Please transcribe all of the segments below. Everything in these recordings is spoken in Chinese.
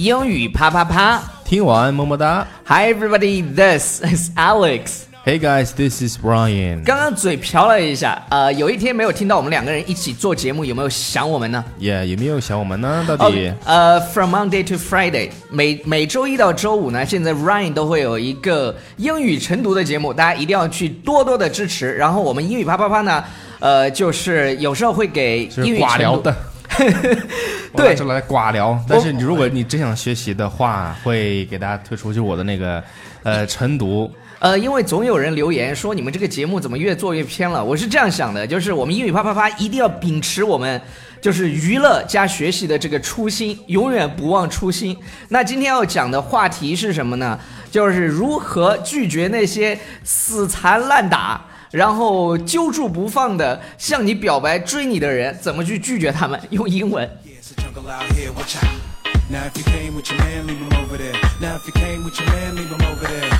英语啪啪啪听完么么哒。！Hi everybody, this is Alex。Hey guys, this is Brian. 刚刚嘴瓢了一下，呃，有一天没有听到我们两个人一起做节目，有没有想我们呢？Yeah，有没有想我们呢？到底？呃，From Monday to Friday，每每周一到周五呢，现在 Ryan 都会有一个英语晨读的节目，大家一定要去多多的支持。然后我们英语啪啪啪呢，呃，就是有时候会给英语晨读寡聊的。我对就来寡聊，但是你如果你真想学习的话，会给大家推出就我的那个呃晨读。呃，因为总有人留言说你们这个节目怎么越做越偏了。我是这样想的，就是我们英语啪啪啪一定要秉持我们就是娱乐加学习的这个初心，永远不忘初心。那今天要讲的话题是什么呢？就是如何拒绝那些死缠烂打。然后揪住不放的向你表白追你的人，怎么去拒绝他们？用英文。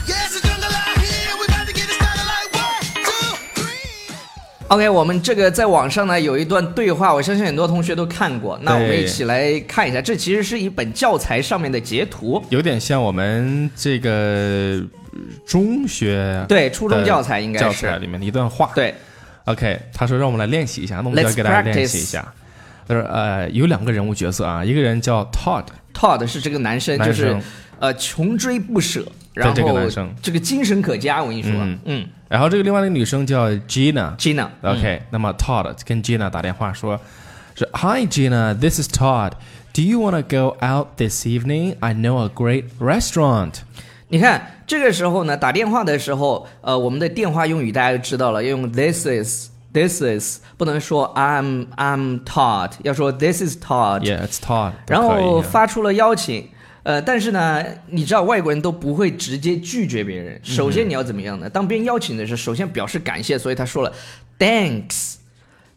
It's OK，我们这个在网上呢有一段对话，我相信很多同学都看过。那我们一起来看一下，这其实是一本教材上面的截图。有点像我们这个呃中学对初中教材应该是。教材里面的一段话。对，OK，他说让我们来练习一下，那我们就要给大家练习一下。他说呃有两个人物角色啊，一个人叫 Todd，Todd 是这个男生，男就是呃穷追不舍，然后这个男生。这个精神可嘉，我跟你说，嗯。嗯然后这个另外一个女生叫 Gina。 ，Gina， OK，、那么 Todd 跟 Gina 打电话说，是 Hi Gina，this is Todd。Do you want to go out this evening? I know a great restaurant. 你看这个时候呢，打电话的时候，呃，我们的电话用语大家就知道了，要用 this is。This is 不能说 I'm I'm Todd，要说 This is Todd。 Yeah, it's Todd 都然可以后发出了邀请， 呃，但是呢，你知道外国人都不会直接拒绝别人。首先你要怎么样呢？当别人邀请的时候，首先表示感谢，所以他说了 thanks，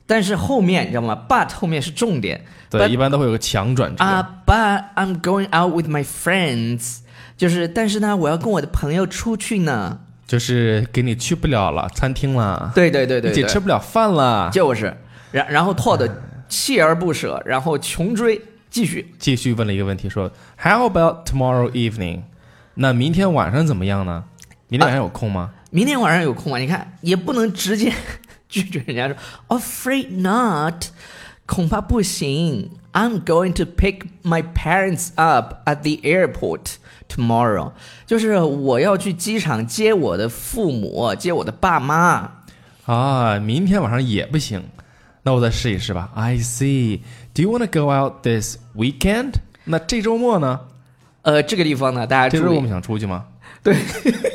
但是后面你知道吗？but 后面是重点。对，but 一般都会有个强转折。啊、b u t I'm going out with my friends，就是但是呢，我要跟我的朋友出去呢。就是给你去不了了，餐厅了，对对对对对，一起吃不了饭了，就是，然然后 Todd 锲而不舍，然后穷追，继续。继续问了一个问题，说 How about tomorrow evening？那明天晚上怎么样呢？明天晚上有空吗？明天晚上有空吗？你看也不能直接拒绝人家说 afraid not，恐怕不行。I'm going to pick my parents up at the airport tomorrow，就是我要去机场接我的父母，接我的爸妈。啊，明天晚上也不行，那我再试一试吧。I see. Do you want to go out this weekend？那这周末呢？呃，这个地方呢，大家周我们，想出去吗？对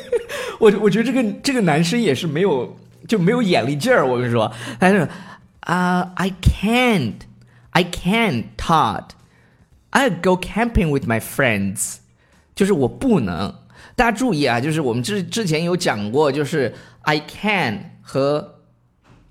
我我觉得这个这个男生也是没有就没有眼力劲儿。我跟你说，他是啊、i can't, I can't, Todd, I go camping with my friends，就是我不能。大家注意啊，就是我们之之前有讲过，就是 I can 和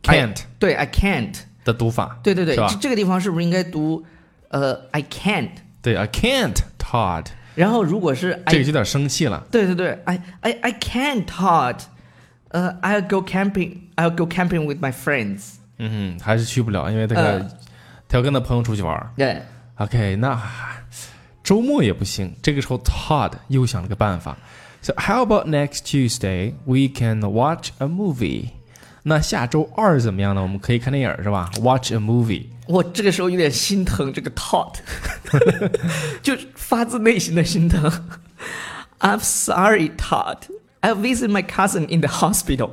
Can't 对 I can't，的读法，对对对，是吧这？这个地方是不是应该读呃 I can't？对，I can't, Todd。然后如果是 I 这个有点生气了。对对对，I I I can't Todd，呃、i l l go camping，I'll go camping with my friends。嗯哼，还是去不了，因为这个嗯他要跟他朋友出去玩儿。对， OK，那周末也不行。这个时候，Todd 又想了个办法。So how about next Tuesday we can watch a movie？ 那下周二怎么样呢？我们可以看电影是吧？Watch a movie。我这个时候有点心疼这个 Todd，就发自内心的心疼。I'm sorry, Todd. I visit my cousin in the hospital.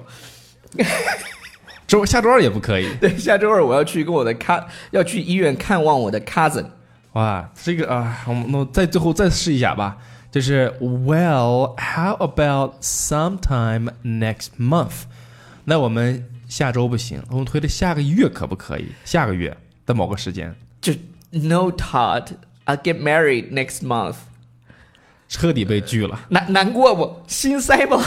周下周二也不可以。对，下周二我要去跟我的 c 要去医院看望我的 cousin。哇，这个啊，我们那我再最后再试一下吧。就是 Well, how about sometime next month？那我们下周不行，我们推的下个月可不可以？下个月的某个时间。就 No, Todd, I get married next month。彻底被拒了，难难过不？心塞不？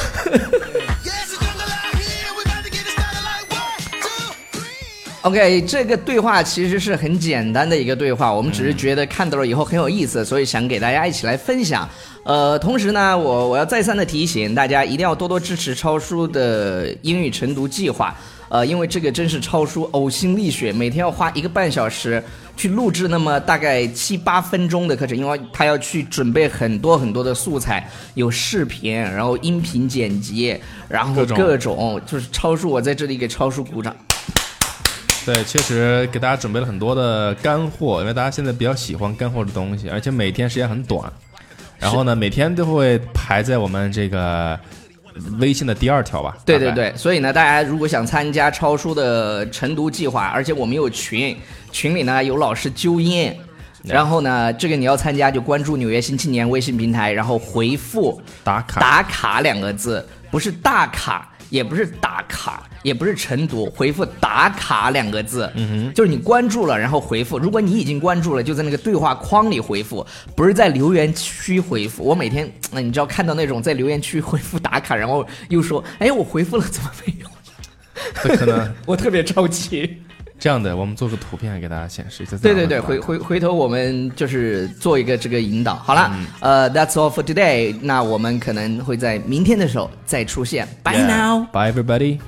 OK，这个对话其实是很简单的一个对话，我们只是觉得看到了以后很有意思，所以想给大家一起来分享。呃，同时呢，我我要再三的提醒大家，一定要多多支持超叔的英语晨读计划。呃，因为这个真是超叔呕心沥血，每天要花一个半小时去录制那么大概七八分钟的课程，因为他要去准备很多很多的素材，有视频，然后音频剪辑，然后各种就是超叔，我在这里给超叔鼓掌。对，确实给大家准备了很多的干货，因为大家现在比较喜欢干货的东西，而且每天时间很短。然后呢，每天都会排在我们这个微信的第二条吧。对对对，所以呢，大家如果想参加超叔的晨读计划，而且我们有群，群里呢有老师纠音，然后呢，这个你要参加就关注纽约新青年微信平台，然后回复打卡打卡两个字，不是大卡，也不是打卡，也不是晨读，回复打卡两个字，嗯哼，就是你关注了，然后回复。如果你已经关注了，就在那个对话框里回复，不是在留言区回复。我每天，那你知道看到那种在留言区回复打卡，然后又说，哎，我回复了，怎么没有？这可能 我特别着急。这样的，我们做个图片给大家显示一下。对对对，回回回头我们就是做一个这个引导。好了，呃，That's all for today。那我们可能会在明天的时候再出现。Bye now。Bye everybody.